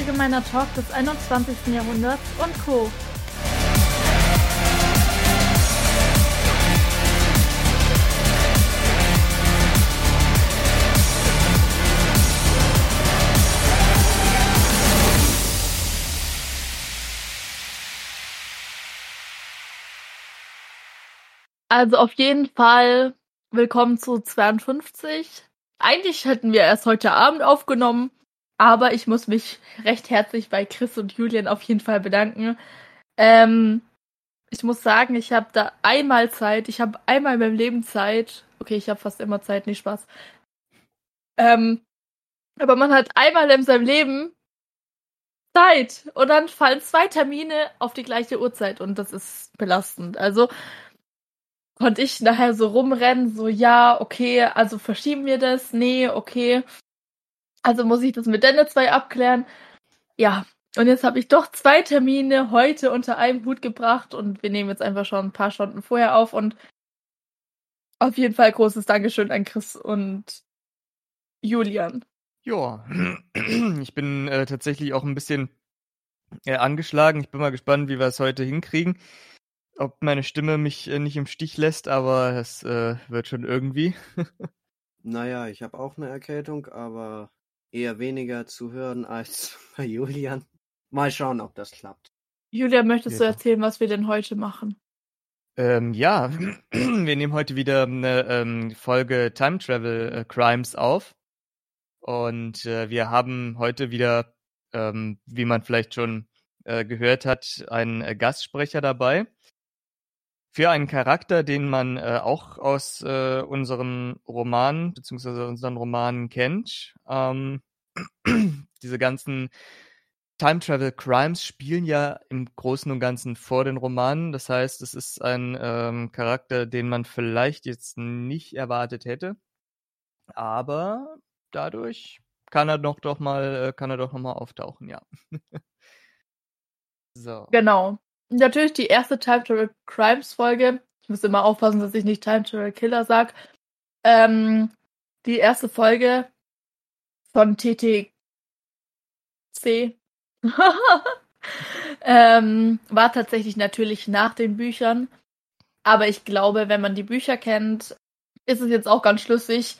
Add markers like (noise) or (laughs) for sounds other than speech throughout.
allgemeiner Talk des 21. Jahrhunderts und Co. Also auf jeden Fall willkommen zu 52. Eigentlich hätten wir erst heute Abend aufgenommen, aber ich muss mich recht herzlich bei Chris und Julian auf jeden Fall bedanken. Ähm, ich muss sagen, ich habe da einmal Zeit. Ich habe einmal in meinem Leben Zeit. Okay, ich habe fast immer Zeit, nicht Spaß. Ähm, aber man hat einmal in seinem Leben Zeit und dann fallen zwei Termine auf die gleiche Uhrzeit und das ist belastend. Also konnte ich nachher so rumrennen, so ja, okay, also verschieben wir das? Nee, okay. Also muss ich das mit Denne 2 abklären. Ja, und jetzt habe ich doch zwei Termine heute unter einem Hut gebracht und wir nehmen jetzt einfach schon ein paar Stunden vorher auf und auf jeden Fall großes Dankeschön an Chris und Julian. Ja, (clears throat) ich bin äh, tatsächlich auch ein bisschen äh, angeschlagen. Ich bin mal gespannt, wie wir es heute hinkriegen ob meine Stimme mich äh, nicht im Stich lässt, aber es äh, wird schon irgendwie. (laughs) naja, ich habe auch eine Erkältung, aber eher weniger zu hören als (laughs) bei Julian. Mal schauen, ob das klappt. Julian, möchtest ja. du erzählen, was wir denn heute machen? Ähm, ja, (clears throat) wir nehmen heute wieder eine ähm, Folge Time Travel äh, Crimes auf. Und äh, wir haben heute wieder, ähm, wie man vielleicht schon äh, gehört hat, einen äh, Gastsprecher dabei für einen Charakter, den man äh, auch aus äh, unserem Roman beziehungsweise unseren Romanen kennt. Ähm, (clears throat) diese ganzen Time Travel Crimes spielen ja im Großen und Ganzen vor den Romanen. Das heißt, es ist ein ähm, Charakter, den man vielleicht jetzt nicht erwartet hätte. Aber dadurch kann er doch doch mal, äh, kann er doch noch auftauchen, ja. (laughs) so. Genau natürlich die erste Time Travel Crimes Folge. Ich muss immer aufpassen, dass ich nicht Time Travel Killer sag. Ähm, die erste Folge von TTC (laughs) ähm, war tatsächlich natürlich nach den Büchern. Aber ich glaube, wenn man die Bücher kennt, ist es jetzt auch ganz schlüssig,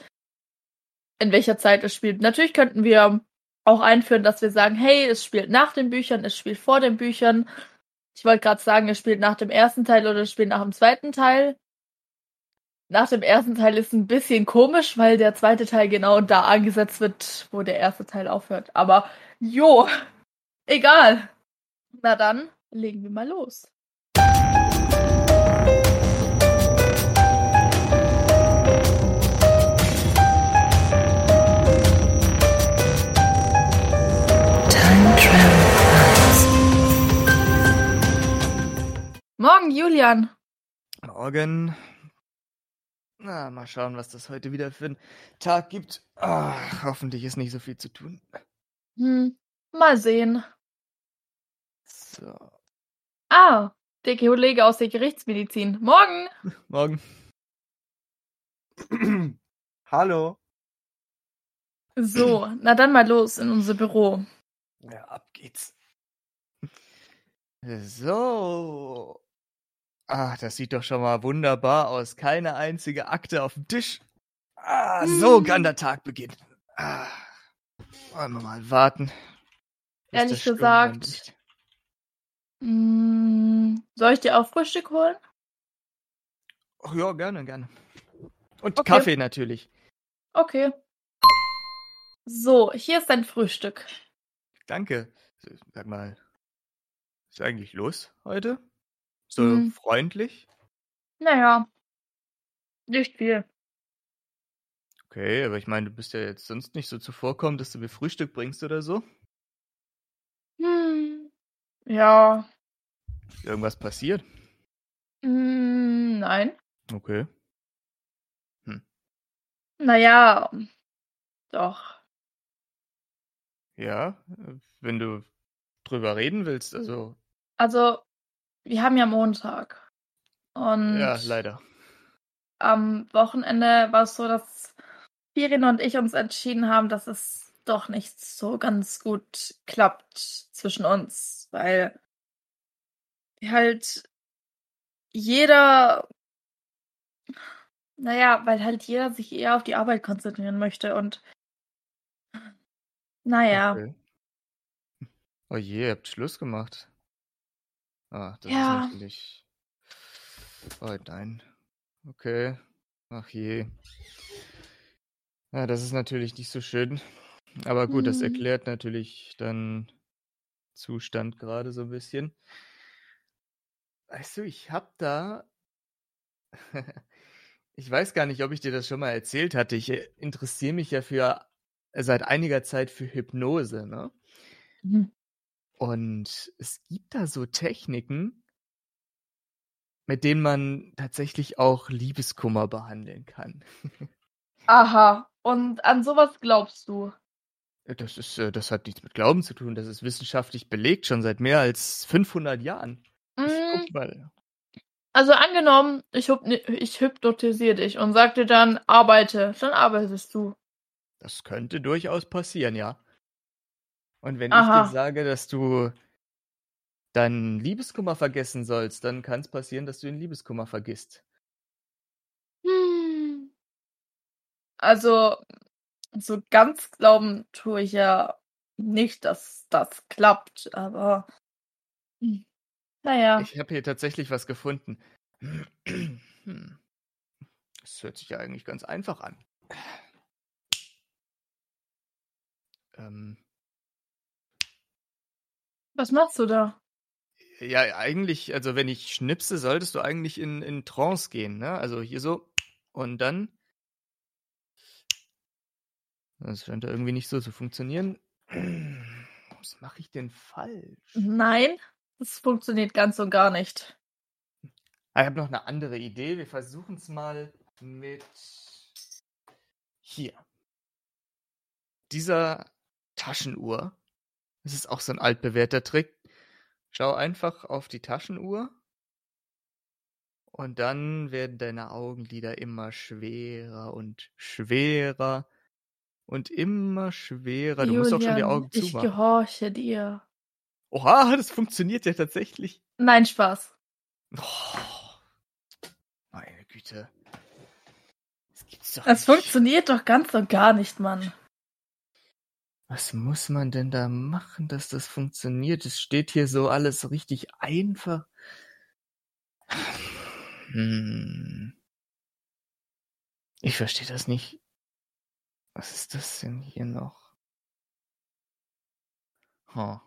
in welcher Zeit es spielt. Natürlich könnten wir auch einführen, dass wir sagen, hey, es spielt nach den Büchern, es spielt vor den Büchern ich wollte gerade sagen, es spielt nach dem ersten Teil oder spielt nach dem zweiten Teil. Nach dem ersten Teil ist ein bisschen komisch, weil der zweite Teil genau da angesetzt wird, wo der erste Teil aufhört. Aber jo, egal. Na dann, legen wir mal los. Morgen, Julian. Morgen. Na, mal schauen, was das heute wieder für einen Tag gibt. Ach, hoffentlich ist nicht so viel zu tun. Hm, mal sehen. So. Ah, der Kollege aus der Gerichtsmedizin. Morgen. (laughs) Morgen. (clears throat) Hallo. So, na dann mal los in unser Büro. Ja, ab geht's. So. Ah, das sieht doch schon mal wunderbar aus. Keine einzige Akte auf dem Tisch. Ah, so hm. kann der Tag beginnen. Ah, wollen wir mal warten. Ehrlich gesagt. Mh, hm, soll ich dir auch Frühstück holen? Ach ja, gerne, gerne. Und okay. Kaffee natürlich. Okay. So, hier ist dein Frühstück. Danke. Sag mal, ist eigentlich los heute? So Mhm. freundlich? Naja. nicht viel. Okay, aber ich meine, du bist ja jetzt sonst nicht so zuvorkommend, dass du mir Frühstück bringst oder so? Hm. Ja. irgendwas passiert? Hm, nein. Okay. Hm. Naja. doch. Ja, wenn du drüber reden willst, also Also wir haben ja Montag. Und Ja, leider. am Wochenende war es so, dass Firin und ich uns entschieden haben, dass es doch nicht so ganz gut klappt zwischen uns, weil halt jeder, naja, weil halt jeder sich eher auf die Arbeit konzentrieren möchte und naja. Okay. Oh je, ihr habt Schluss gemacht. Ah, das Ja. ist natürlich. Oh nein. Okay. Ach je. Ja, das ist natürlich nicht so schön. Aber gut, das Mhm. erklärt natürlich dann Zustand gerade so ein bisschen. Weißt du, ich hab da. (laughs) ich weiß gar nicht, ob ich dir das schon mal erzählt hatte. Ich äh, interessiere mich ja für seit einiger Zeit für Hypnose, ne? Mhm. Und es gibt da so Techniken, mit denen man tatsächlich auch Liebeskummer behandeln kann. (laughs) Aha. Und an sowas glaubst du? Das ist, äh, das hat nichts mit Glauben zu tun. Das ist wissenschaftlich belegt schon seit mehr als 500 Jahren. Mm, guck mal. Also angenommen, ich, hypni- ich hypnotisiere dich und sag dir dann, arbeite, dann arbeitest du. Das könnte durchaus passieren, ja. Und wenn ich Aha. dir sage, dass du deinen Liebeskummer vergessen sollst, dann kann es passieren, dass du den Liebeskummer vergisst. Hm. Also, so ganz glauben tue ich ja nicht, dass das klappt, aber hm, naja. Ich habe hier tatsächlich was gefunden. (clears throat) Das hört sich ja eigentlich ganz einfach an. Ähm, Was machst du da? ja, eigentlich, also wenn ich schnipse, solltest du eigentlich in, in Trance gehen, ne? Also hier so und dann. Das scheint ja irgendwie nicht so zu funktionieren. (clears throat) Was mache ich denn falsch? Nein, das funktioniert ganz und gar nicht. Ah, ich habe noch eine andere Idee. Wir versuchen es mal mit hier. Dieser Taschenuhr. Das ist auch so ein altbewährter Trick. Schau einfach auf die Taschenuhr. Und dann werden deine Augenlider immer schwerer und schwerer und immer schwerer. Du musst auch schon die Augen ich zumachen. gehorche dir. Oha, (laughs) das funktioniert ja tatsächlich. Nein, Spaß. Oh, meine Güte. Das nicht. funktioniert doch ganz und gar nicht, Mann. Was muss man denn da machen, dass das funktioniert? Es steht hier so alles richtig einfach. Hm. Ich verstehe das nicht. Was ist das denn hier noch? Huh.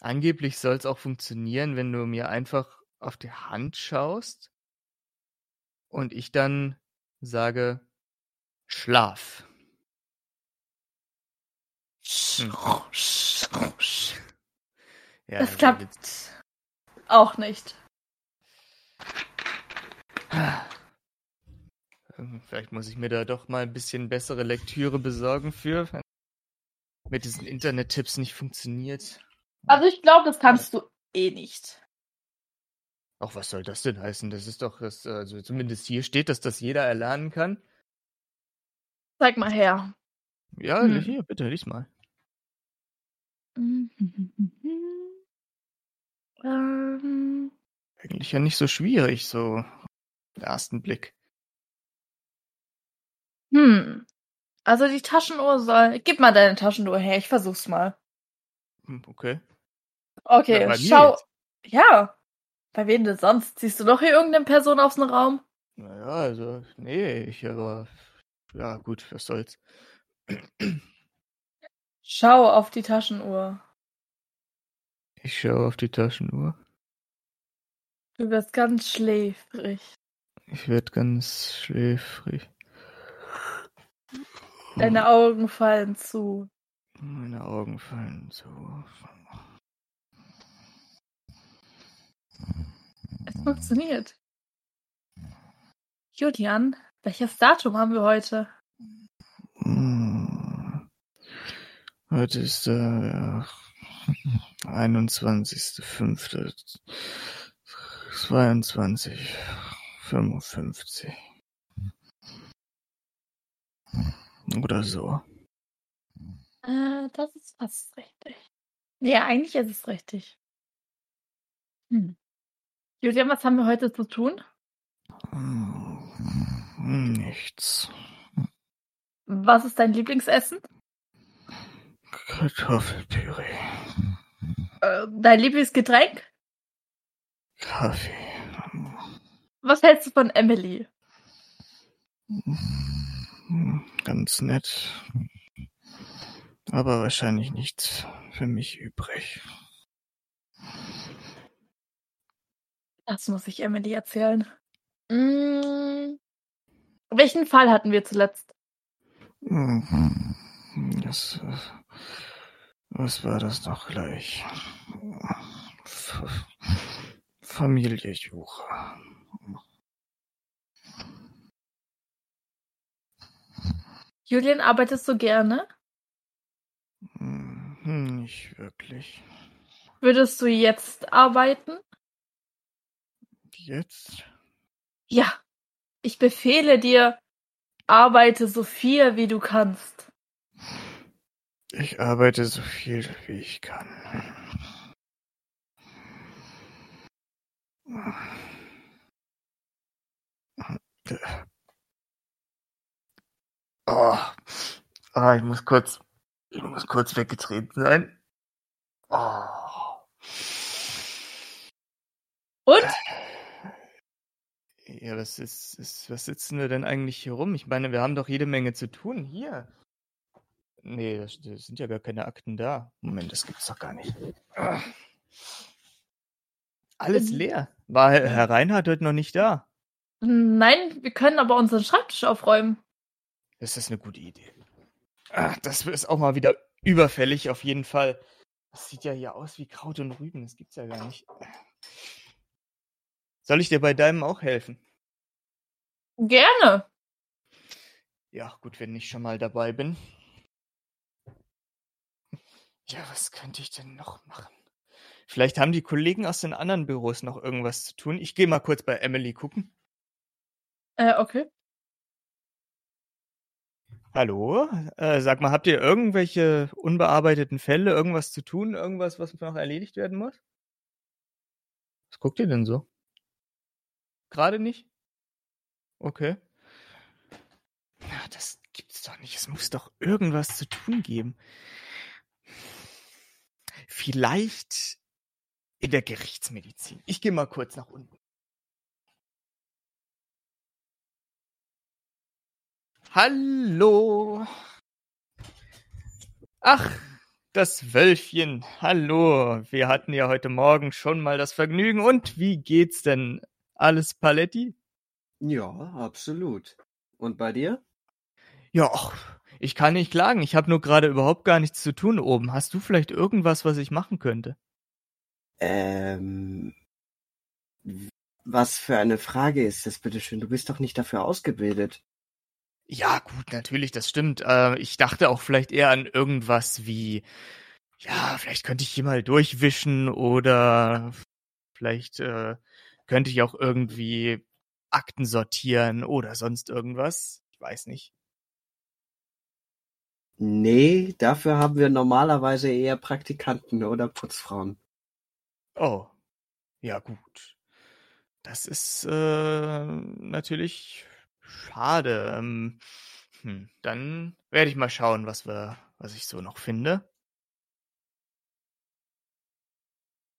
Angeblich soll es auch funktionieren, wenn du mir einfach auf die Hand schaust und ich dann sage Schlaf. Hm. Ja, Das klappt witzig. auch nicht. Ähm, Vielleicht muss ich mir da doch mal ein bisschen bessere Lektüre besorgen für, wenn mit diesen Internet-Tipps nicht funktioniert. Also ich glaube, das kannst du eh nicht. Auch was soll das denn heißen? Das ist doch, das, also zumindest hier steht, dass das jeder erlernen kann. Zeig mal her. Ja, Hm. hier, bitte, lies mal. (laughs) Ähm, Eigentlich ja nicht so schwierig, so den ersten Blick. hm. Also die Taschenuhr soll. Gib mal deine Taschenuhr her, ich versuch's mal. Hm, Okay. Okay, mir schau. jetzt. Ja. Bei wem denn sonst? Siehst du noch hier irgendeine Person aus dem Raum? Naja, also, nee, ich aber. Ja, gut, was soll's. Schau auf die Taschenuhr. Ich schaue auf die Taschenuhr. Du wirst ganz schläfrig. Ich werde ganz schläfrig. Deine Augen fallen zu. Meine Augen fallen zu. Es funktioniert. Julian, welches Datum haben wir heute? Hm. Heute ist der ja, 21.05. 22, 55. Oder so. Äh, das ist fast richtig. Ja, eigentlich ist es richtig. Hm. Julian, was haben wir heute zu tun? Hm, Nichts. Was ist dein Lieblingsessen? Kartoffelpüree. Äh, dein Lieblingsgetränk? Kaffee. Was hältst du von Emily? Hm, Ganz nett. Aber wahrscheinlich nichts für mich übrig. Das muss ich Emily erzählen. Mm, welchen Fall hatten wir zuletzt? Mhm. Das, äh, was war das noch gleich? Familie Jura. Julian, arbeitest du gerne? Hm, Nicht wirklich. Würdest du jetzt arbeiten? Jetzt? Ja. Ich befehle dir, arbeite so viel wie du kannst. Ich arbeite so viel wie ich kann. Oh. Ah, ich muss kurz, ich muss kurz weggetreten sein. Oh. Und? Ja, was ist, ist, was sitzen wir denn eigentlich hier rum? Ich meine, wir haben doch jede Menge zu tun. Hier. Nee, das, das sind ja gar keine Akten da. Moment, das gibt's doch gar nicht. Ah. Alles Ähm. leer. War Herr Herr Reinhardt heute noch nicht da? Nein, wir können aber unseren Schreibtisch aufräumen. Das ist eine gute Idee. Ach, das ist auch mal wieder überfällig, auf jeden Fall. Das sieht ja hier aus wie Kraut und Rüben. Das gibt's ja gar nicht. Soll ich dir bei deinem auch helfen? Gerne. Ja, gut, wenn ich schon mal dabei bin. Ja, was könnte ich denn noch machen? Vielleicht haben die Kollegen aus den anderen Büros noch irgendwas zu tun. Ich gehe mal kurz bei Emily gucken. Äh, okay. Hallo? Äh, sag mal, habt ihr irgendwelche unbearbeiteten Fälle, irgendwas zu tun, irgendwas, was noch erledigt werden muss? Was guckt ihr denn so? Gerade nicht? Okay. Na, das gibt's doch nicht. Es muss doch irgendwas zu tun geben. Vielleicht in der Gerichtsmedizin. Ich gehe mal kurz nach unten. Hallo. Ach, das Wölfchen. Hallo. Wir hatten ja heute Morgen schon mal das Vergnügen. Und wie geht's denn? Alles Paletti? Ja, absolut. Und bei dir? Ja, ach, ich kann nicht klagen. Ich habe nur gerade überhaupt gar nichts zu tun oben. Hast du vielleicht irgendwas, was ich machen könnte? Ähm, was für eine Frage ist das, bitteschön? Du bist doch nicht dafür ausgebildet. Ja, gut, natürlich, das stimmt. Äh, ich dachte auch vielleicht eher an irgendwas wie, ja, vielleicht könnte ich hier mal durchwischen oder vielleicht äh, könnte ich auch irgendwie Akten sortieren oder sonst irgendwas. Ich weiß nicht. Nee, dafür haben wir normalerweise eher Praktikanten oder Putzfrauen. Oh, ja gut. Das ist äh, natürlich schade. Ähm, hm, dann werde ich mal schauen, was wir, was ich so noch finde.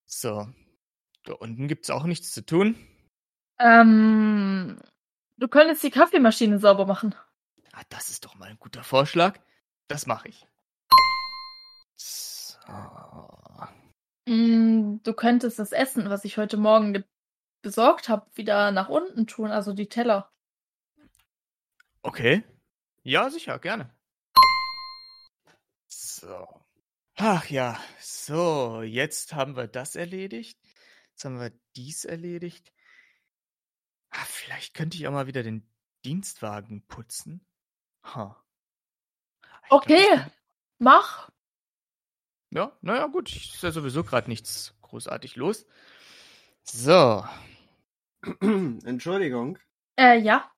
So, da unten gibt's auch nichts zu tun. Ähm, du könntest die Kaffeemaschine sauber machen. Ah, das ist doch mal ein guter Vorschlag. Das mache ich. So. Mm, du könntest das Essen, was ich heute Morgen ge- besorgt habe, wieder nach unten tun, also die Teller. Okay. Ja, sicher, gerne. So. Ach ja, so, jetzt haben wir das erledigt. Jetzt haben wir dies erledigt. Ah, vielleicht könnte ich auch mal wieder den Dienstwagen putzen. Ha. Okay, mach. Ja, naja, gut. Ist ja sowieso gerade nichts großartig los. So. (clears throat) Entschuldigung, Äh, ja.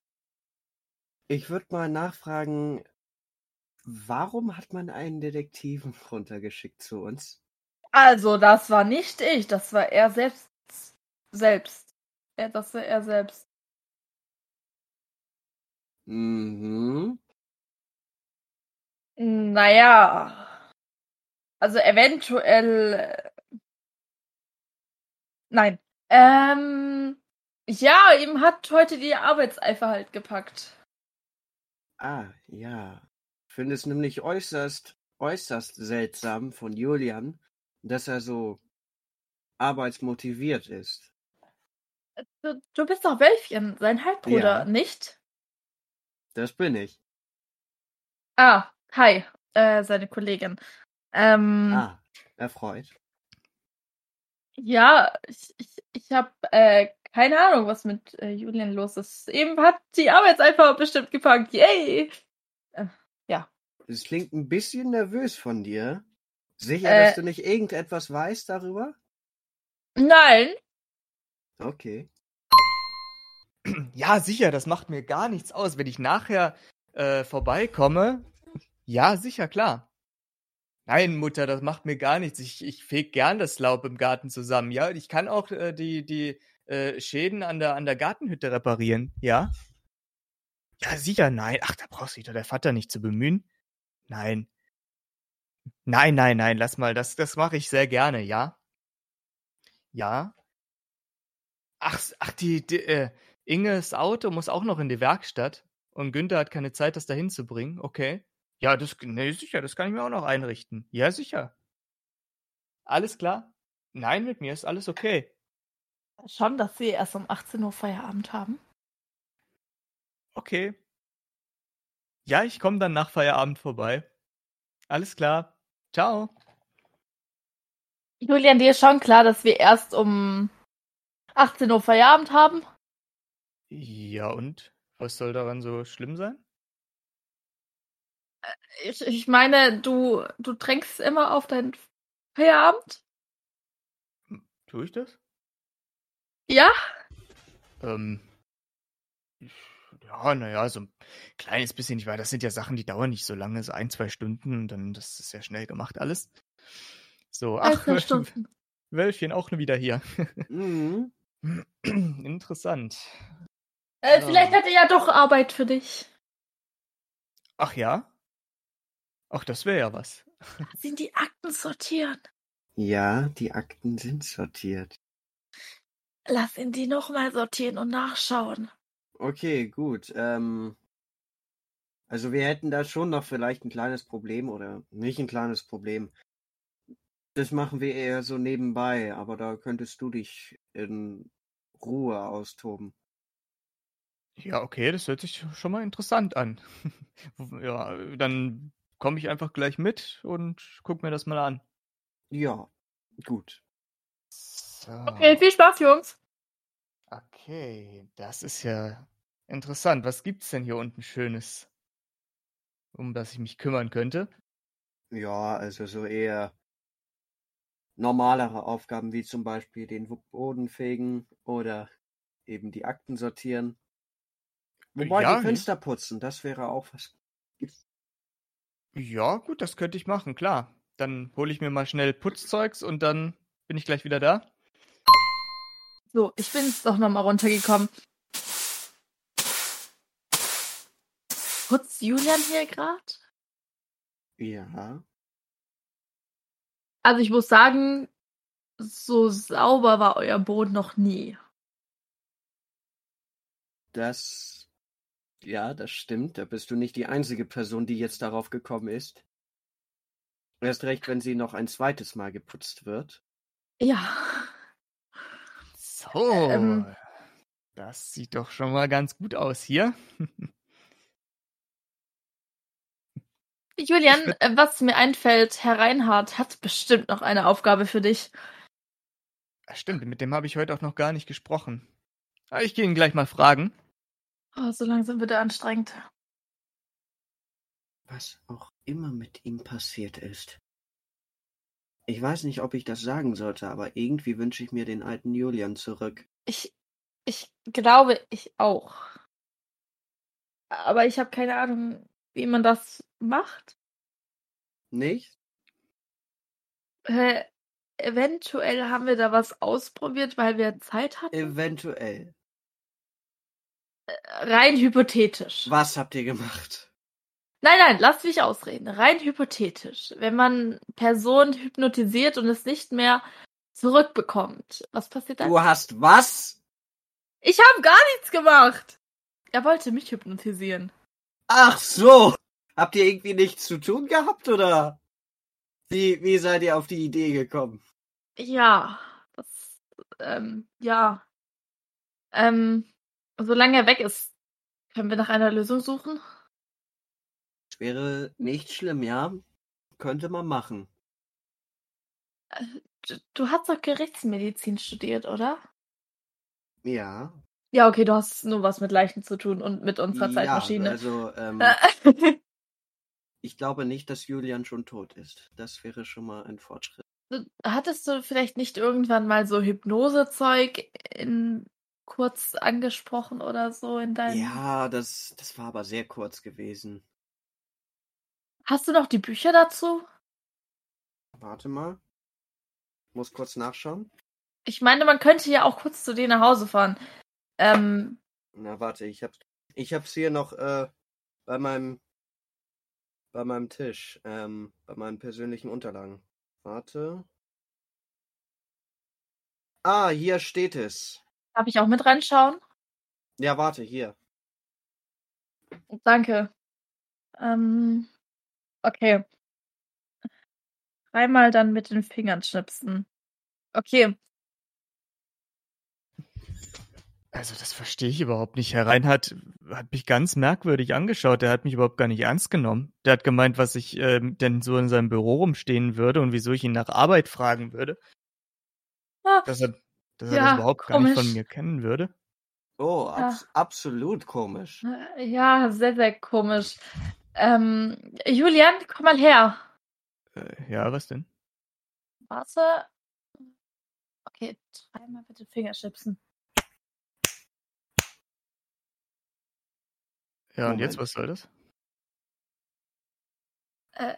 ich würde mal nachfragen, Warum hat man einen Detektiven (laughs) runtergeschickt zu uns? Also, das war nicht ich, das war er selbst. Selbst. Er, das war er selbst. Mhm. Naja. Also eventuell. äh, Nein. Ähm. Ja, ihm hat heute die Arbeitseifer halt gepackt. Ah, ja. Ich finde es nämlich äußerst, äußerst seltsam von Julian, dass er so arbeitsmotiviert ist. Du, du bist doch Wölfchen, sein Halbbruder, Ja. nicht? Das bin ich. Ah, hi, äh, seine Kollegin. Ähm, Ah, erfreut. ja, ich, ich, ich habe äh, keine Ahnung, was mit äh, Julian los ist. Eben hat die Arbeitseifer bestimmt gepackt. Yay! Es klingt ein bisschen nervös von dir. Sicher, Äh. dass du nicht irgendetwas weißt darüber? Nein, Okay. Ja, sicher, das macht mir gar nichts aus, wenn ich nachher äh, vorbeikomme. Ja, sicher, klar. Nein, Mutter, das macht mir gar nichts. Ich, ich feg gern das Laub im Garten zusammen. Ja, ich kann auch äh, die, die äh, Schäden an der, an der Gartenhütte reparieren. Ja? Ja, sicher, nein. Ach, da brauchst du dich doch der Vater nicht zu bemühen. Nein. Nein, nein, nein, lass mal. Das, das mache ich sehr gerne, ja? Ja? Ach, ach die, die äh, Inges Auto muss auch noch in die Werkstatt und Günther hat keine Zeit, das dahin zu bringen. Okay. Ja, das, nee, sicher, das kann ich mir auch noch einrichten. Ja, sicher. Alles klar? Nein, mit mir ist alles okay. schon, dass sie erst um 18 Uhr Feierabend haben. Okay. Ja, ich komme dann nach Feierabend vorbei. Alles klar. Ciao. Julian, dir ist schon klar, dass wir erst um 18 Uhr Feierabend haben? Ja, und? Was soll daran so schlimm sein? Ich, ich meine, du, du drängst immer auf deinen Feierabend? Tue ich das? Ja? Ähm. Ja, naja, so ein kleines bisschen, ich weiß, das sind ja Sachen, die dauern nicht so lange, so ein, zwei Stunden, und dann das ist ja schnell gemacht alles. So, Ein, ach, (laughs) Stunden. Wölfchen auch wieder hier. Mhm. (clears throat) Interessant. Äh, Ja. Vielleicht hat er ja doch Arbeit für dich. Ach ja? Ach, das wäre ja was. (laughs) Sind die Akten sortieren? Ja, die Akten sind sortiert. Lass ihn die nochmal sortieren und nachschauen. Okay, gut. Ähm, also wir hätten da schon noch vielleicht ein kleines Problem oder nicht ein kleines Problem. Das machen wir eher so nebenbei, aber da könntest du dich in Ruhe austoben. Ja, okay, das hört sich schon mal interessant an. (laughs) ja, dann komme ich einfach gleich mit und guck mir das mal an. Ja, gut. So. Okay, viel Spaß, Jungs. Okay, das ist ja interessant. Was gibt's denn hier unten Schönes, um das ich mich kümmern könnte? Ja, also so eher normalere Aufgaben wie zum Beispiel den Boden fegen oder eben die Akten sortieren. Wobei Ja, die Fenster putzen, das wäre auch was. Ja, gut, das könnte ich machen, klar. Dann hole ich mir mal schnell Putzzeugs und dann bin ich gleich wieder da. So, ich bin jetzt doch nochmal runtergekommen. Putzt Julian hier gerade? Ja. Also ich muss sagen, so sauber war euer Boden noch nie. Das. Ja, das stimmt. Da bist du nicht die einzige Person, die jetzt darauf gekommen ist. Erst recht, wenn sie noch ein zweites Mal geputzt wird. Ja. So, Ähm. das sieht doch schon mal ganz gut aus hier. Julian, äh, was mir einfällt, Herr Reinhardt hat bestimmt noch eine Aufgabe für dich. Stimmt, mit dem habe ich heute auch noch gar nicht gesprochen. Ah, Ich gehe ihn gleich mal fragen. Oh, so langsam wird er anstrengend. Was auch immer mit ihm passiert ist. Ich weiß nicht, ob ich das sagen sollte, aber irgendwie wünsche ich mir den alten Julian zurück. Ich, ich glaube, ich auch. Aber ich habe keine Ahnung, wie man das macht? Nicht? Äh, eventuell haben wir da was ausprobiert, weil wir Zeit hatten. Eventuell. Rein hypothetisch. Was habt ihr gemacht? Nein, nein, lass mich ausreden. Rein hypothetisch. Wenn man Personen hypnotisiert und es nicht mehr zurückbekommt, was passiert dann? Du hast was? Ich habe gar nichts gemacht. Er wollte mich hypnotisieren. Ach so. Habt ihr irgendwie nichts zu tun gehabt oder? Wie, wie seid ihr auf die Idee gekommen? Ja, das, ähm, ja. Ähm, solange er weg ist, können wir nach einer Lösung suchen? Wäre nicht schlimm, ja? Könnte man machen. Du, du hast doch Gerichtsmedizin studiert, oder? Ja. Ja, okay, du hast nur was mit Leichen zu tun und mit unserer Zeitmaschine. Ja, also, ähm, (laughs) ich glaube nicht, dass Julian schon tot ist. Das wäre schon mal ein Fortschritt. Hattest du vielleicht nicht irgendwann mal so Hypnosezeug in kurz angesprochen oder so in deinem. Ja, das, das war aber sehr kurz gewesen. Hast du noch die Bücher dazu? Warte mal. Muss kurz nachschauen. Ich meine, man könnte ja auch kurz zu dir nach Hause fahren. Ähm, Na, warte, ich hab's, ich hab's hier noch äh, bei meinem bei meinem Tisch, ähm, bei meinen persönlichen Unterlagen. Warte. Ah, hier steht es. Darf ich auch mit reinschauen? Ja, warte, hier. Danke. Ähm, okay. Dreimal dann mit den Fingern schnipsen. Okay. Also das verstehe ich überhaupt nicht. Herr Reinhardt hat mich ganz merkwürdig angeschaut. Der hat mich überhaupt gar nicht ernst genommen. Der hat gemeint, was ich ähm, denn so in seinem Büro rumstehen würde und wieso ich ihn nach Arbeit fragen würde. Ah, Dass er, dass er Ja, das überhaupt gar nicht von komisch. mir kennen würde. Oh, abs absolut komisch. äh, ja, sehr, sehr komisch. Ähm, Julian, komm mal her. Äh, ja, was denn? Warte. Okay, dreimal bitte Fingerschnipsen. Ja, und jetzt, Moment. was soll das? Äh.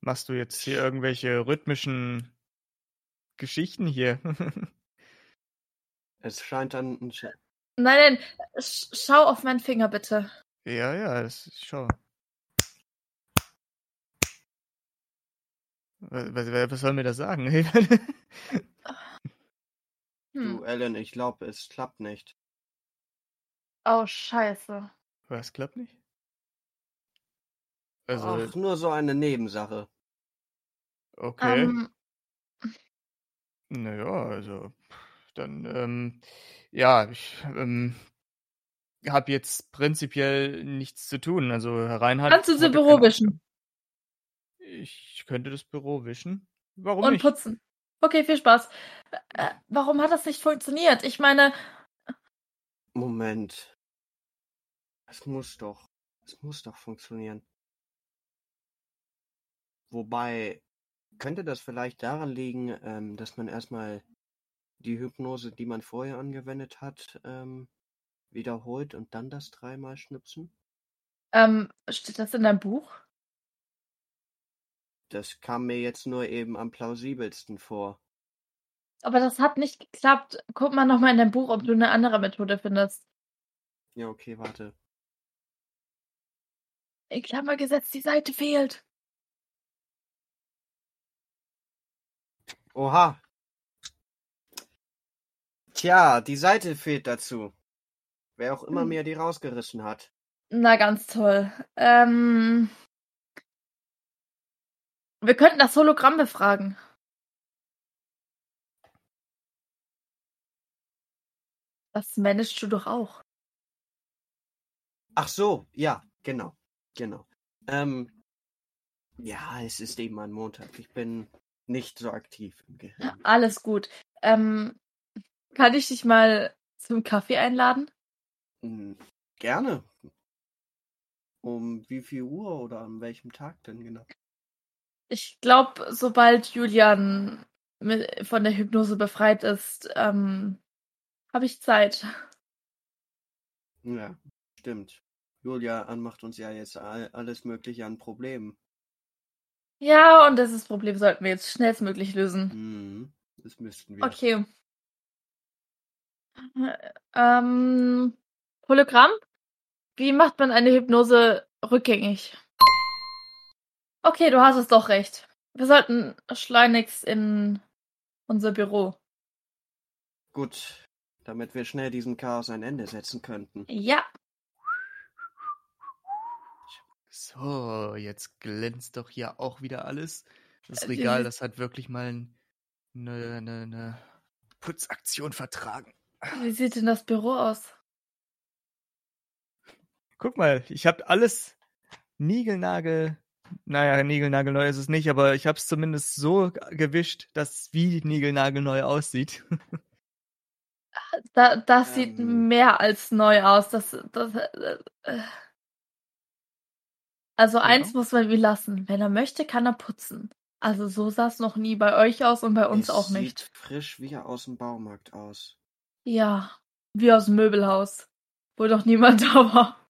Machst du jetzt hier irgendwelche rhythmischen Geschichten hier? (laughs) Es scheint dann ein Sch Nein, nein, sch schau auf meinen Finger bitte. ja, ja, das schau. Was, was, was soll mir das sagen? (laughs) Hm. Du, Ellen, ich glaube, es klappt nicht. Oh, scheiße. was klappt nicht? Also, Ach, nur so eine Nebensache. okay. Ähm, Naja, also dann, ähm, ja, ich ähm, habe jetzt prinzipiell nichts zu tun. Also Herr Reinhardt. kannst du hatte Büro wischen Ich könnte das Büro wischen. Warum und nicht? putzen. Okay, viel Spaß. Äh, warum hat das nicht funktioniert? Ich meine, Moment. Es muss doch. Es muss doch funktionieren. Wobei, könnte das vielleicht daran liegen, ähm, dass man erstmal die Hypnose, die man vorher angewendet hat, ähm, wiederholt und dann das dreimal schnipsen? ähm, steht das in deinem Buch? Das kam mir jetzt nur eben am plausibelsten vor. Aber das hat nicht geklappt. Guck mal nochmal in dein Buch, ob du eine andere Methode findest. Ja, okay, warte. In Klammer gesetzt, die Seite fehlt. Oha. Tja, die Seite fehlt dazu. Wer auch immer Hm. mir die rausgerissen hat. Na, ganz toll. Ähm, wir könnten das Hologramm befragen. Das managst du doch auch. Ach so, ja, genau, genau. Ähm, ja, es ist eben ein Montag. Ich bin nicht so aktiv im Gehirn. Alles gut. Ähm, kann ich dich mal zum Kaffee einladen? Hm, gerne. Um wie viel Uhr oder an welchem Tag denn genau? Ich glaube, sobald Julian mit, von der Hypnose befreit ist, ähm, habe ich Zeit. Ja, stimmt. Julia macht uns ja jetzt all, alles Mögliche an Problemen. Ja, und das ist das Problem sollten wir jetzt schnellstmöglich lösen. Mhm. Das müssten wir. Okay. Ähm, Hologramm? Wie macht man eine Hypnose rückgängig? Okay, du hast es doch recht. Wir sollten schleunigst in unser Büro. Gut, damit wir schnell diesem Chaos ein Ende setzen könnten. Ja. So, jetzt glänzt doch hier auch wieder alles. Das Äh, Regal, die- das hat wirklich mal eine, eine, eine Putzaktion vertragen. Wie sieht denn das Büro aus? Guck mal, ich habe alles Nigelnagel. Naja, Nigelnagelneu ist es nicht, aber ich habe es zumindest so gewischt, dass es wie Nigelnagelneu aussieht. (laughs) Da, das sieht Ähm. mehr als neu aus. Das, das, äh, äh. Also eins muss man wie lassen. Wenn er möchte, kann er putzen. Also so sah es noch nie bei euch aus und bei uns es auch nicht. Sieht frisch wie aus dem Baumarkt aus. Ja, wie aus dem Möbelhaus, wo doch niemand (laughs) da war.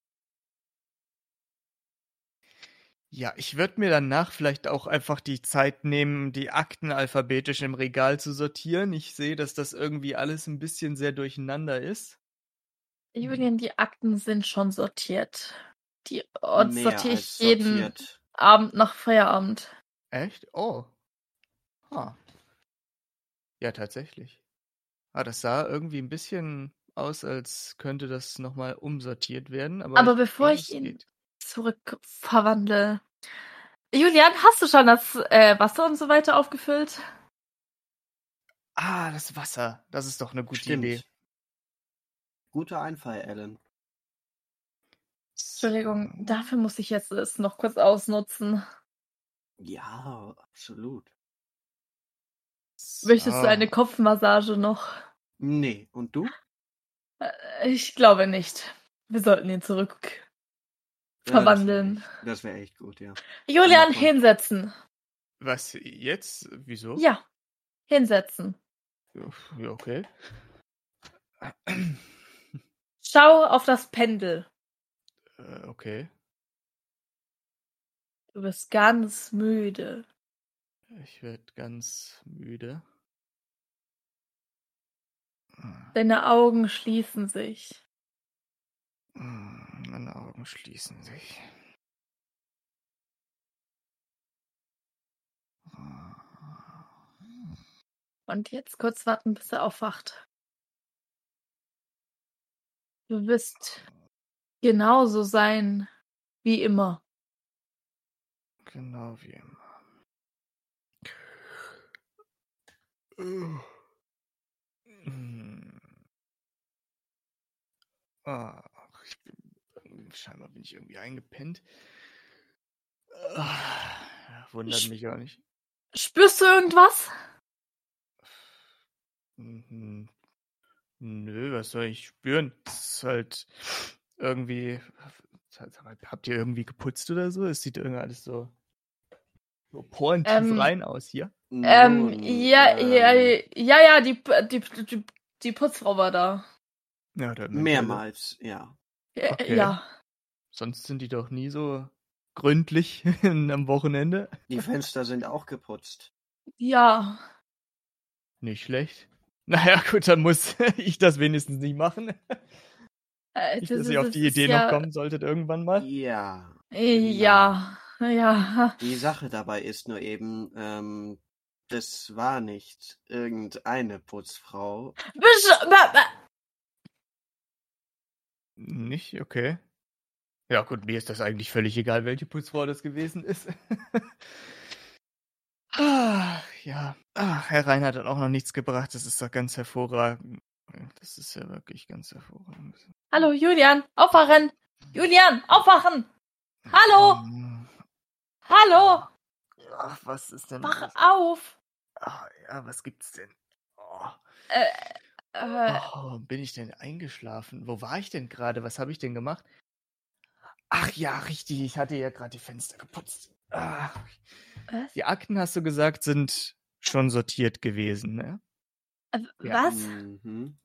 Ja, ich würde mir danach vielleicht auch einfach die Zeit nehmen, die Akten alphabetisch im Regal zu sortieren. Ich sehe, dass das irgendwie alles ein bisschen sehr durcheinander ist. Julian, die Akten sind schon sortiert. Die Orts sortiere ich jeden sortiert. Abend nach Feierabend. Echt? Oh. Ah. Ja, tatsächlich. Ah, das sah irgendwie ein bisschen aus, als könnte das nochmal umsortiert werden. Aber, Aber bevor glaub, ich es ihn- geht. Zurückverwandle. Julian, hast du schon das äh, Wasser und so weiter aufgefüllt? Ah, das Wasser. Das ist doch eine gute Stimmt. Idee. Guter Einfall, Alan. Entschuldigung, dafür muss ich jetzt es noch kurz ausnutzen. Ja, absolut. Möchtest So. du eine Kopfmassage noch? Nee, und du? Äh, Ich glaube nicht. Wir sollten ihn zurück Ja, das wär verwandeln. Das wäre echt gut, ja. Julian, hinsetzen. Was, jetzt? Wieso? Ja, hinsetzen. Ja, okay. Schau auf das Pendel. Äh, okay. Du bist ganz müde. Ich werde ganz müde. Deine Augen schließen sich. Hm, Meine Augen schließen sich. Und jetzt kurz warten, bis er aufwacht. Du wirst genauso sein wie immer. Genau wie immer. Ach, ich bin, scheinbar bin ich irgendwie eingepennt. Ah, Wundert Sch- mich auch nicht. Spürst du irgendwas? Mhm. Nö, was soll ich spüren? Es ist halt irgendwie. Habt ihr irgendwie geputzt oder so? Es sieht irgendwie alles so, so porentief Ähm, rein aus hier. Ähm, Nun, ja, ja, ähm, ja, ja, die, die, die, die Putzfrau war da. Ja, Mehrmals, ja. Äh, Okay. Ja. Sonst sind die doch nie so gründlich (laughs) am Wochenende. Die Fenster sind auch geputzt. Ja. Nicht schlecht. Naja, gut, dann muss (laughs) ich das wenigstens nicht machen. Äh, Nicht, das dass ist- ihr auf die Idee ja, noch kommen solltet irgendwann mal. Ja. Ja, ja. Die Sache dabei ist nur eben, ähm, das war nicht irgendeine Putzfrau. Besch ba- ba- Nicht? Okay. Ja, gut, mir ist das eigentlich völlig egal, welche Putzfrau das gewesen ist. (laughs) Ach, ja. Ach, Herr Reinhardt hat auch noch nichts gebracht. Das ist doch ganz hervorragend. Das ist ja wirklich ganz hervorragend. Hallo, Julian, aufwachen! Julian, aufwachen! Hallo! Hm. Hallo! Ach, was ist denn Wach auf! Ach, ja, was gibt's denn? Oh. Äh, äh, Oh, bin ich denn eingeschlafen? Wo war ich denn gerade? Was habe ich denn gemacht? Ach ja, richtig. Ich hatte ja gerade die Fenster geputzt. Ah. was? Die Akten, hast du gesagt, sind schon sortiert gewesen, ne? Äh. Was? Mhm.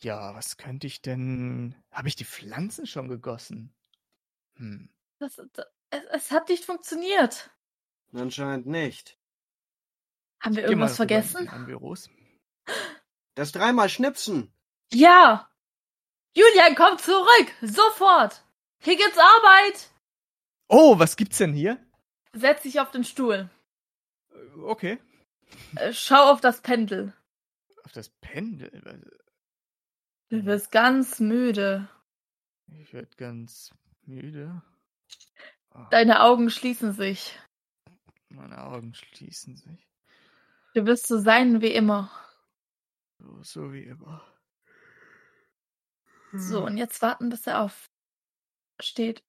Ja, was könnte ich denn? Habe ich die Pflanzen schon gegossen? Hm. Das, das, es, es hat nicht funktioniert. Anscheinend nicht. Haben wir irgendwas vergessen? Büros. Das dreimal schnipsen. Ja! Julian, komm zurück! Sofort! Hier gibt's Arbeit! Oh, was gibt's denn hier? Setz dich auf den Stuhl. Äh, Okay. Äh, Schau auf das Pendel. Auf das Pendel. Du wirst ganz müde. Ich werde ganz müde. Oh, Deine Augen schließen sich. meine Augen schließen sich. Du wirst so sein wie immer. So, so wie immer. So, und jetzt warten, bis er aufsteht.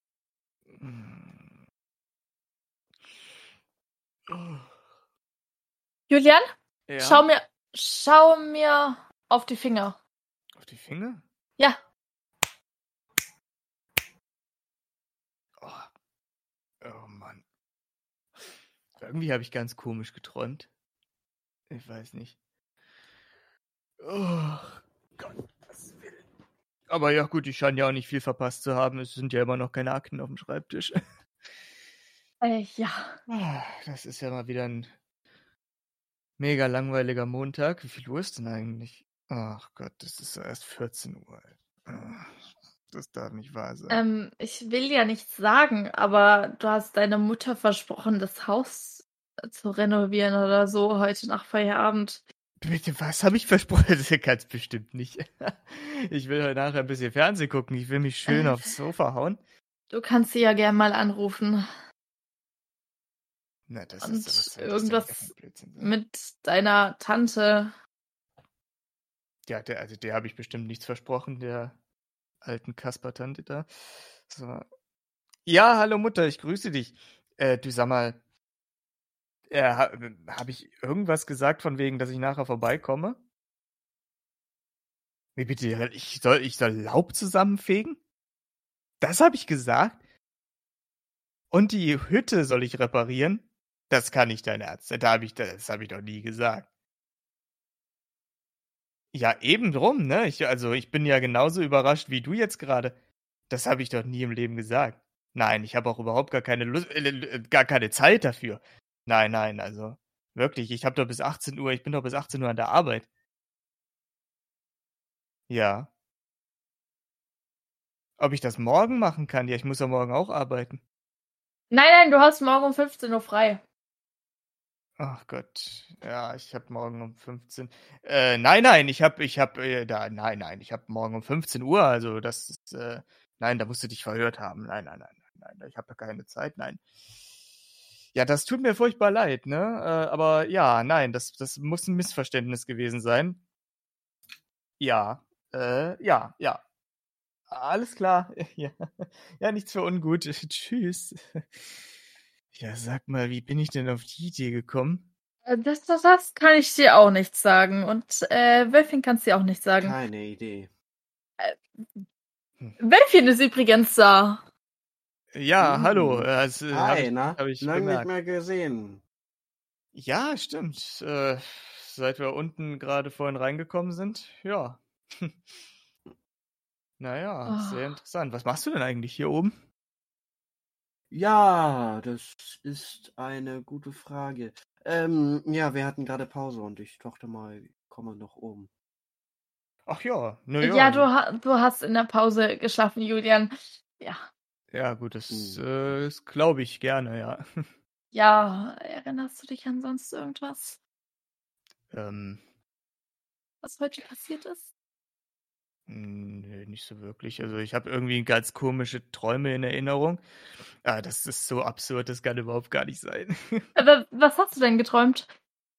Hm. Oh. Julian, Ja, schau mir, schau mir auf die Finger. auf die Finger? Ja, Oh. oh Mann. Irgendwie habe ich ganz komisch geträumt. Ich weiß nicht. Oh Gott, was will. Aber ja gut, ich scheine ja auch nicht viel verpasst zu haben. Es sind ja immer noch keine Akten auf dem Schreibtisch. (laughs) äh, ja. Ah, Das ist ja mal wieder ein mega langweiliger Montag. Wie viel Uhr ist denn eigentlich? Ach Gott, das ist ja erst 14 Uhr. Das darf nicht wahr sein. Ähm, ich will ja nichts sagen, aber du hast deiner Mutter versprochen, das Haus zu renovieren oder so heute nach Feierabend. Bitte, was habe ich versprochen? (laughs) Das kannst bestimmt nicht. (laughs) Ich will heute nachher ein bisschen Fernsehen gucken. Ich will mich schön Äh. aufs Sofa hauen. Du kannst sie ja gern mal anrufen. Na, das Und ist das irgendwas? Mit deiner Tante. Ja, der, also der habe ich bestimmt nichts versprochen, der alten Kasper-Tante da. So. Ja, hallo Mutter, ich grüße dich. Äh, du sag mal, äh, ha, habe ich irgendwas gesagt von wegen, dass ich nachher vorbeikomme? Wie bitte, ich soll, ich soll Laub zusammenfegen? Das habe ich gesagt? Und die Hütte soll ich reparieren? Das kann nicht dein Ernst. Da hab ich, das habe ich doch nie gesagt. Ja, eben drum, ne? Ich, also ich bin ja genauso überrascht wie du jetzt gerade. Das habe ich doch nie im Leben gesagt. Nein, ich habe auch überhaupt gar keine Lust, äh, äh, gar keine Zeit dafür. Nein, nein, also wirklich, ich habe doch bis 18 Uhr, ich bin doch bis 18 Uhr an der Arbeit. Ja. Ob ich das morgen machen kann? Ja, ich muss ja morgen auch arbeiten. Nein, nein, du hast morgen um 15 Uhr frei. Ach Gott, ja, ich habe morgen um 15. Äh, nein, nein, ich habe, ich habe, äh, da, nein, nein, ich habe morgen um 15 Uhr. Also das ist, äh, nein, da musst du dich verhört haben. Nein, nein, nein, nein, nein, ich habe da keine Zeit. Nein. Ja, das tut mir furchtbar leid, ne? Äh, aber ja, nein, das, das muss ein Missverständnis gewesen sein. Ja, äh, ja, ja. Alles klar. (laughs) Ja, ja nichts für ungut. (laughs) Tschüss. Ja, sag mal, wie bin ich denn auf die Idee gekommen? Äh, Das, das, das kann ich dir auch nicht sagen. Und äh, Wölfchen kannst dir auch nicht sagen. Keine Idee. Wölfchen ist übrigens da. Ja, Mm. hallo. äh, Das äh, habe Hi, ich, na? hab ich Lange nicht mehr gesehen. Ja, stimmt. Äh, seit wir unten gerade vorhin reingekommen sind, ja. (laughs) naja, sehr Oh. interessant. Was machst du denn eigentlich hier oben? Ja, das ist eine gute Frage. Ähm, ja, wir hatten gerade Pause und ich dachte mal, ich komme noch oben. Ach ja, na Ja, ja. du, ha du hast in der Pause geschlafen, Julian. Ja. Ja, gut, das, Hm. äh, das glaube ich gerne, ja. (laughs) Ja, erinnerst du dich an sonst irgendwas, ähm, was heute passiert ist? Hm, nee, nicht so wirklich. Also ich habe irgendwie ganz komische Träume in Erinnerung. Ah, das ist so absurd, das kann überhaupt gar nicht sein. (laughs) Aber was hast du denn geträumt?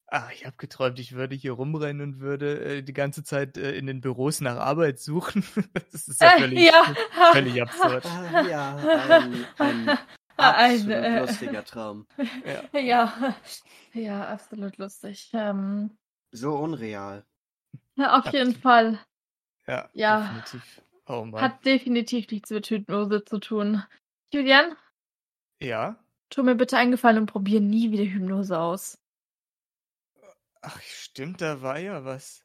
Ah, ich habe geträumt, ich würde hier rumrennen und würde äh, die ganze Zeit äh, in den Büros nach Arbeit suchen. (laughs) das ist ja Äh, völlig, ja. (laughs) völlig absurd. Ah, ja, ein, ein Ein, absolut äh, lustiger Traum. Ja. Ja, ja, absolut lustig. Ähm, So unreal. ja, auf jeden. Fall. Ja, Ja. definitiv. Oh. Hat definitiv nichts mit Hypnose zu tun. Julian, ja? tu mir bitte einen Gefallen und probier nie wieder Hypnose aus. Ach, stimmt, da war ja was.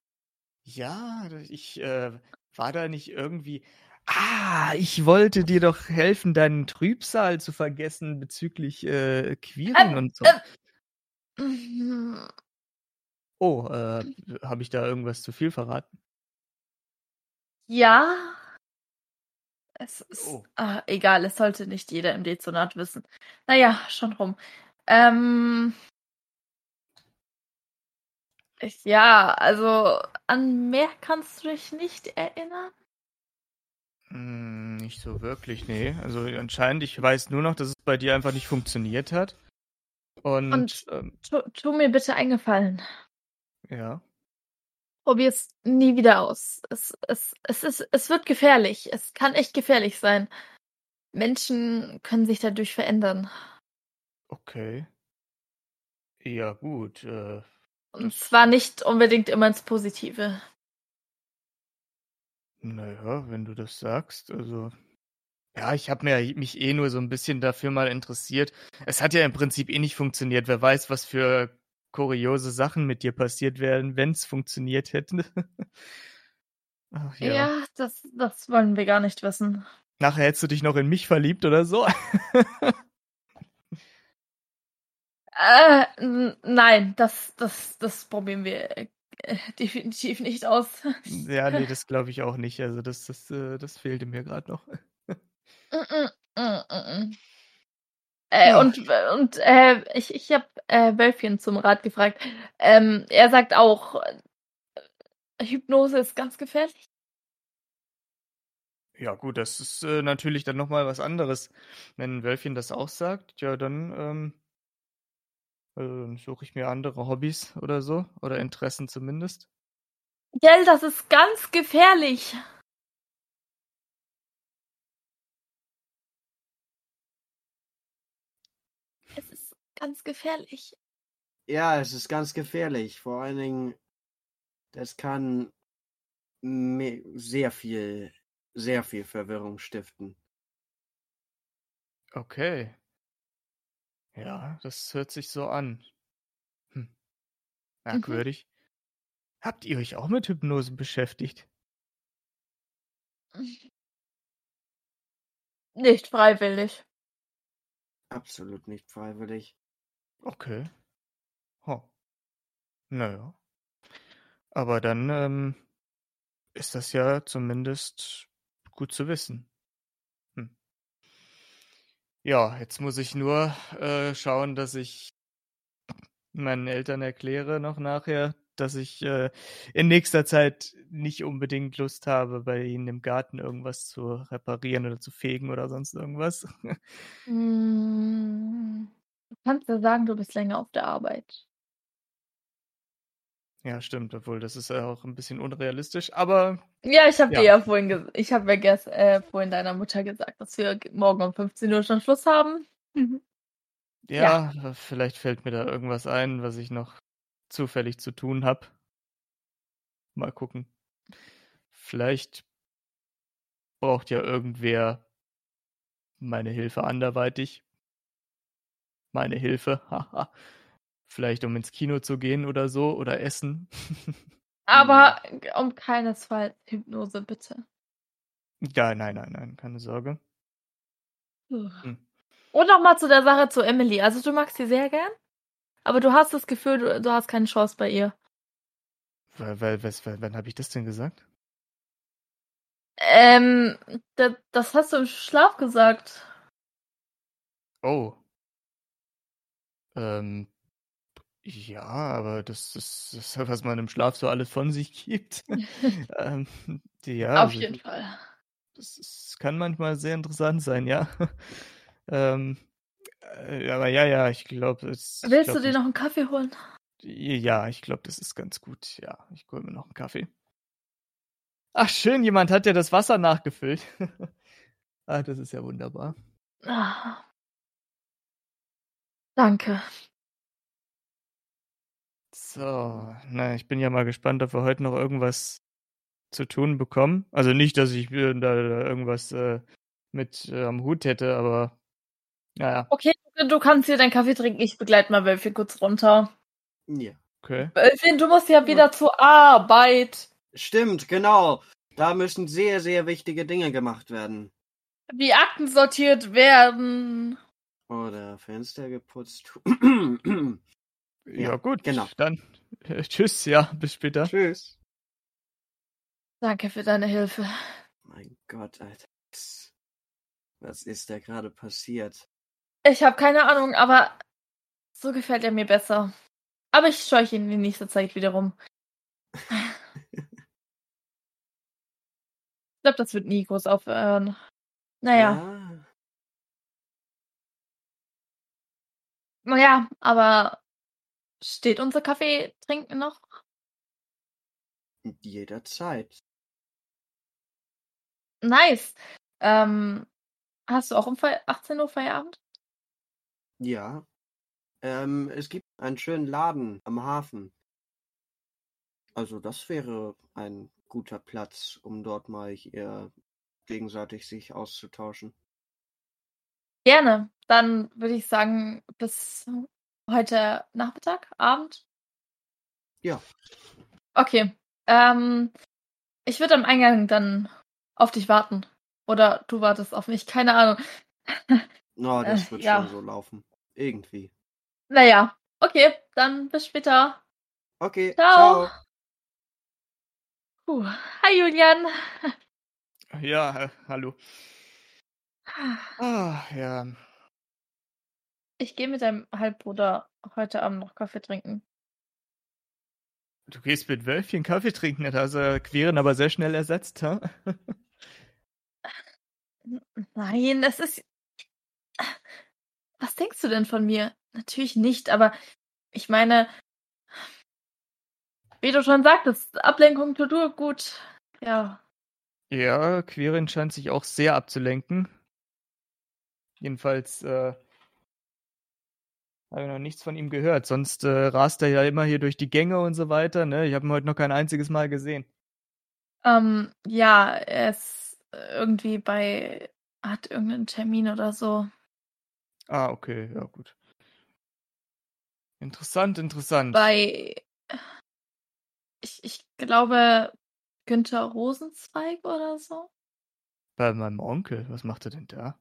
Ja, ich, äh, war da nicht irgendwie. Ah, ich wollte dir doch helfen, deinen Trübsal zu vergessen bezüglich äh, Queering Ähm, und so. Mhm. Oh, äh, habe ich da irgendwas zu viel verraten? Ja. Es ist. Oh. Ah, egal, es sollte nicht jeder im Dezernat wissen. Naja, schon rum. Ähm. Ich, ja, also an mehr kannst du dich nicht erinnern. Hm, nicht so wirklich, nee. Also anscheinend, ich weiß nur noch, dass es bei dir einfach nicht funktioniert hat. Und, Und- ähm, Tu, tu mir bitte einen Gefallen. ja. Probier's nie wieder aus. Es, es, es, ist, es wird gefährlich. Es kann echt gefährlich sein. Menschen können sich dadurch verändern. Okay. Ja, gut. Äh, Und zwar nicht unbedingt immer ins Positive. naja, wenn du das sagst, also. Ja, ich habe mir mich eh nur so ein bisschen dafür mal interessiert. Es hat ja im Prinzip eh nicht funktioniert. Wer weiß, was für kuriose Sachen mit dir passiert wären, wenn es funktioniert hätte. (laughs) Ach Ja, ja. das, das wollen wir gar nicht wissen. Nachher hättest du dich noch in mich verliebt oder so. (laughs) Äh, nein, das, das, das probieren wir äh, definitiv nicht aus. ja, nee, (laughs) das glaube ich auch nicht. Also das, das, äh, das fehlte mir gerade noch. Mm, mm, mm, mm, mm. Äh. Und, und äh, ich, ich habe äh, Wölfchen zum Rat gefragt. Ähm, er sagt auch, äh, Hypnose ist ganz gefährlich. Ja, gut, das ist äh, natürlich dann nochmal was anderes. Wenn Wölfchen das auch sagt, ja, dann ähm, äh, suche ich mir andere Hobbys oder so. Oder Interessen zumindest. Gell, das ist ganz gefährlich. Es ist ganz gefährlich. Ja, es ist ganz gefährlich. Vor allen Dingen, das kann sehr viel, sehr viel Verwirrung stiften. Okay. Ja, das hört sich so an. Hm. Merkwürdig. Habt ihr euch auch mit Hypnose beschäftigt? Nicht freiwillig. Absolut nicht freiwillig. Okay. Ho. Naja. Aber dann ähm, ist das ja zumindest gut zu wissen. Hm. Ja, jetzt muss ich nur äh, schauen, dass ich meinen Eltern erkläre noch nachher, dass ich äh, in nächster Zeit nicht unbedingt Lust habe, bei ihnen im Garten irgendwas zu reparieren oder zu fegen oder sonst irgendwas. Mm, (laughs) Du kannst ja sagen, du bist länger auf der Arbeit. ja, stimmt, obwohl das ist ja auch ein bisschen unrealistisch, aber Ja, ich habe Ja. dir ja vorhin, ich habe ja gest, äh, vorhin deiner Mutter gesagt, dass wir morgen um 15 Uhr schon Schluss haben. Mhm. Ja, vielleicht fällt mir da irgendwas ein, was ich noch zufällig zu tun habe. Mal gucken. Vielleicht braucht ja irgendwer meine Hilfe anderweitig. Meine Hilfe, (laughs) haha. Vielleicht um ins Kino zu gehen oder so oder essen. (laughs) Aber um keinesfalls Hypnose, bitte. ja, nein, nein, nein, keine Sorge. Hm. Und nochmal zu der Sache zu Emily. Also du magst sie sehr gern, aber du hast das Gefühl, du, du hast keine Chance bei ihr. Weil, weil, was, wann wann habe ich das denn gesagt? Ähm, da, das hast du im Schlaf gesagt. Oh. Ähm, ja, aber das ist, das ist, was man im Schlaf so alles von sich gibt. (laughs) ähm, ja, Auf also, jeden Fall. das ist, kann manchmal sehr interessant sein, ja. (laughs) ähm, äh, aber ja, ja, ich glaube, es. ich Willst glaub, du dir ich- noch einen Kaffee holen? Ja, ich glaube, das ist ganz gut. Ja, ich hole mir noch einen Kaffee. Ach, schön, jemand hat ja das Wasser nachgefüllt. (laughs) ah, das ist ja wunderbar. Ah. Danke. So, na, ich bin ja mal gespannt, ob wir heute noch irgendwas zu tun bekommen. Also nicht, dass ich äh, da, da irgendwas äh, mit äh, am Hut hätte, aber naja, Okay, du- kannst hier deinen Kaffee trinken. Ich begleite mal Wölfchen kurz runter. Ja. okay. Wölfchen, du musst ja wieder zur Arbeit. Stimmt, genau. Da müssen sehr, sehr wichtige Dinge gemacht werden. Wie Akten sortiert werden. Oder Fenster geputzt. (clears throat) Ja, Ja, gut. genau. Dann äh, tschüss, ja, bis später. Tschüss. Danke für deine Hilfe. Mein Gott, Alter. Was- ist da gerade passiert? Ich habe keine Ahnung, aber so gefällt er mir besser. Aber ich scheuche ihn in nächster Zeit wieder rum. (laughs) Ich glaube, das wird nie groß aufhören. Naja, Ja, naja, aber steht unser Kaffee trinken noch? jederzeit. Nice. Ähm, hast du auch um Fe 18 Uhr Feierabend? Ja. Ähm, es gibt einen schönen Laden am Hafen. Also das wäre ein guter Platz, um dort mal hier gegenseitig sich auszutauschen. Gerne. Dann würde ich sagen, bis heute Nachmittag, Abend. Ja. Okay. Ähm, ich würde am Eingang dann auf dich warten. Oder du wartest auf mich, keine Ahnung. Na, (laughs) das Äh, wird ja. schon so laufen. Irgendwie. Naja, okay, dann bis später. Okay, Ciao. ciao. Puh. Hi Julian. (laughs) Ja, äh, hallo. Ah, ja. Ich gehe mit deinem Halbbruder heute Abend noch Kaffee trinken. Du gehst mit Wölfchen Kaffee trinken, das hast du Queren aber sehr schnell ersetzt, ha? (laughs) Nein, es ist. Was denkst du denn von mir? Natürlich nicht, aber ich meine, wie du schon sagtest, Ablenkung tut gut. Ja. Ja, Queren scheint sich auch sehr abzulenken. Jedenfalls äh, habe ich noch nichts von ihm gehört. Sonst äh, rast er ja immer hier durch die Gänge und so weiter. Ne? Ich habe ihn heute noch kein einziges Mal gesehen. Ähm, ja, er ist irgendwie bei. hat irgendeinen Termin oder so. Ah, okay, ja gut. Interessant, interessant. Bei. Ich, ich glaube, Günther Rosenzweig oder so. Bei meinem Onkel, was macht er denn da?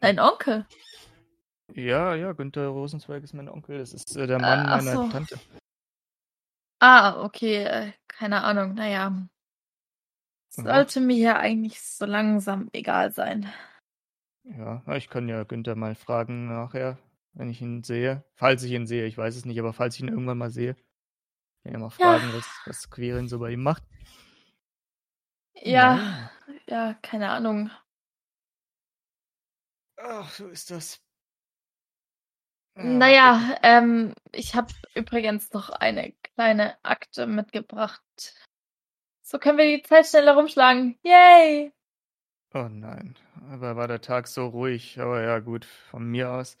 Dein Onkel. Ja, ja, Günther Rosenzweig ist mein Onkel. Das ist äh, der Mann ach meiner so. Tante. Ah, okay, äh, keine Ahnung, naja. Sollte mir ja eigentlich so langsam egal sein. Ja, ich kann ja Günther mal fragen nachher, wenn ich ihn sehe. Falls ich ihn sehe, ich weiß es nicht, aber falls ich ihn irgendwann mal sehe. Kann ja mal Ja. fragen, was, was Querin so bei ihm macht. Ja, Naja. ja, keine Ahnung. Ach, so ist das. Ja, Naja, ähm, ich habe übrigens noch eine kleine Akte mitgebracht. So können wir die Zeit schneller rumschlagen. Yay! Oh nein, aber war der Tag so ruhig. Aber ja, gut, von mir aus.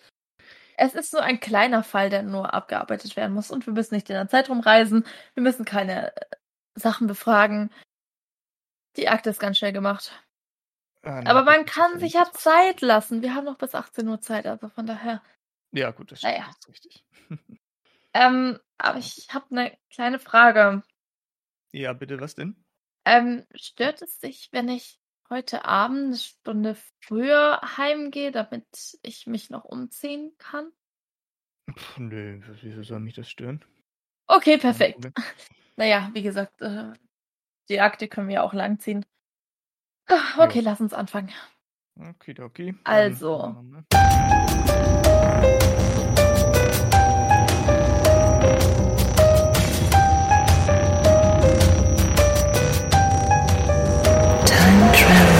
Es ist nur ein kleiner Fall, der nur abgearbeitet werden muss. Und wir müssen nicht in der Zeit rumreisen. Wir müssen keine äh, Sachen befragen. Die Akte ist ganz schnell gemacht. Ah, Aber man kann ja sich ja Zeit lassen. Wir haben noch bis 18 Uhr Zeit, also von daher. Ja, gut, das stimmt, Naja. das ist richtig. (laughs) Ähm, aber ich habe eine kleine Frage. Ja, bitte, was denn? Ähm, stört es dich, wenn ich heute Abend eine Stunde früher heimgehe, damit ich mich noch umziehen kann? Puh, nö, wieso soll mich das stören? Okay, perfekt. (laughs) Naja, wie gesagt, äh, die Akte können wir auch langziehen. Ah, Okay, lass uns anfangen. Okidoki. dann Also. mal. Time Travel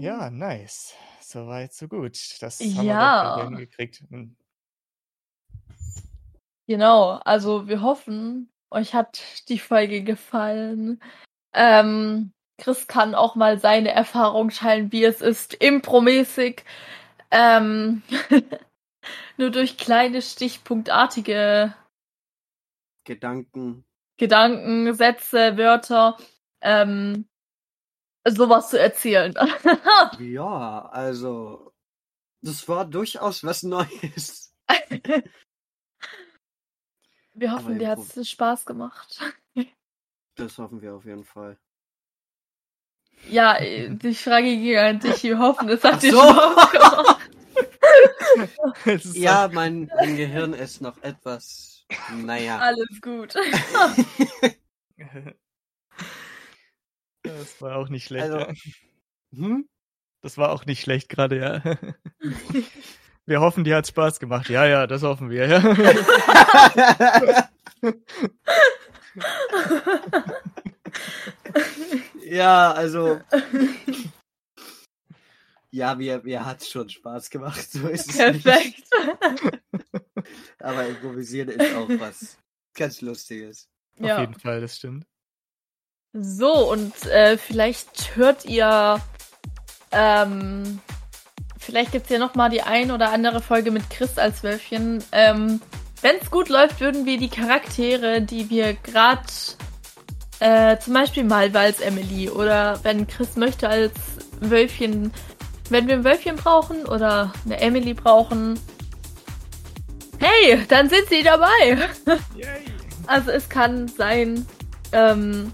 Ja, nice. Soweit, so gut. Das haben Ja. wir hingekriegt. Hm, Genau, also wir hoffen, euch hat die Folge gefallen. Ähm, Chris kann auch mal seine Erfahrung teilen, wie es ist, impromäßig, ähm, (laughs) nur durch kleine stichpunktartige Gedanken. Gedanken, Sätze, Wörter, ähm, sowas zu erzählen. (laughs) Ja, also. Das war durchaus was Neues. (laughs) Wir hoffen, dir hat es Spaß gemacht. (laughs) Das hoffen wir auf jeden Fall. Ja, äh, die Frage ging an dich. Wir hoffen, es hat Ach dir so. Spaß gemacht. (laughs) Ja, mein, mein Gehirn ist noch etwas. Naja. Alles gut. (laughs) Das war auch nicht schlecht. Also- ja. Hm? Das war auch nicht schlecht gerade, ja. Wir hoffen, dir hat Spaß gemacht. Ja, ja, das hoffen wir, ja. ja, also. Ja, mir, mir hat schon Spaß gemacht. So ist es nicht. Perfekt. Aber improvisieren ist auch was ganz Lustiges. Auf Ja. jeden Fall, das stimmt. So, und äh, vielleicht hört ihr, ähm, vielleicht gibt's ja noch mal die ein oder andere Folge mit Chris als Wölfchen. Ähm, Wenn es gut läuft, würden wir die Charaktere, die wir gerade, äh, zum Beispiel Malva als Emily oder wenn Chris möchte als Wölfchen, wenn wir ein Wölfchen brauchen oder eine Emily brauchen, hey, dann sind sie dabei. (laughs) Also es kann sein, ähm,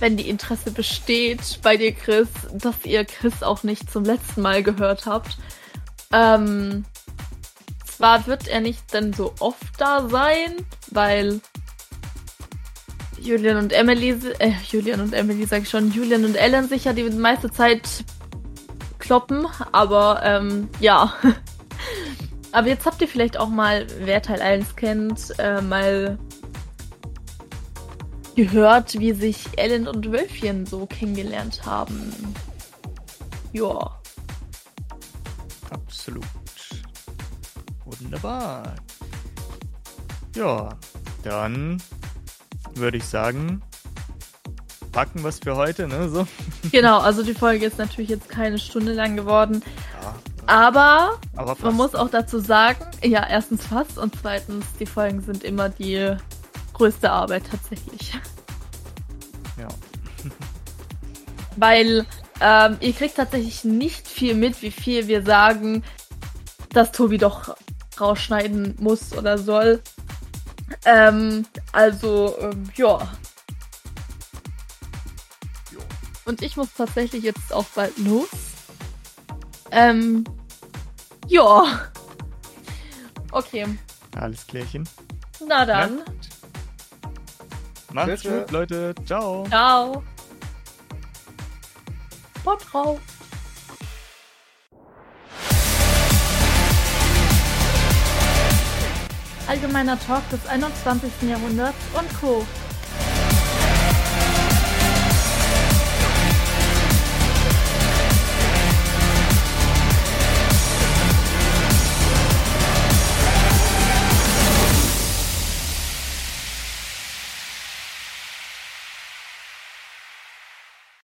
wenn die Interesse besteht bei dir, Chris, dass ihr Chris auch nicht zum letzten Mal gehört habt. Ähm, zwar wird er nicht dann so oft da sein, weil Julian und Emily, äh, Julian und Emily sag ich schon, Julian und Ellen sich ja die meiste Zeit kloppen, aber ähm, ja. (laughs) aber jetzt habt ihr vielleicht auch mal, wer Teil 1 kennt, äh, mal gehört, wie sich Ellen und Wölfchen so kennengelernt haben. Ja. Absolut. Wunderbar. Ja, dann würde ich sagen, packen es für heute, ne? So. (laughs) Genau, also die Folge ist natürlich jetzt keine Stunde lang geworden. Ja, Aber aber man muss auch dazu sagen, ja, erstens fast und zweitens, die Folgen sind immer die größte Arbeit tatsächlich. Weil ähm, ihr kriegt tatsächlich nicht viel mit, wie viel wir sagen, dass Tobi doch rausschneiden muss oder soll. Ähm, also, ähm, ja. Und ich muss tatsächlich jetzt auch bald los. Ähm, ja. Okay, Alles klärchen. na dann. Ja. Macht's gut, Leute. Ciao. Ciao. Pop drauf. Allgemeiner Talk des 21. Jahrhunderts und Co.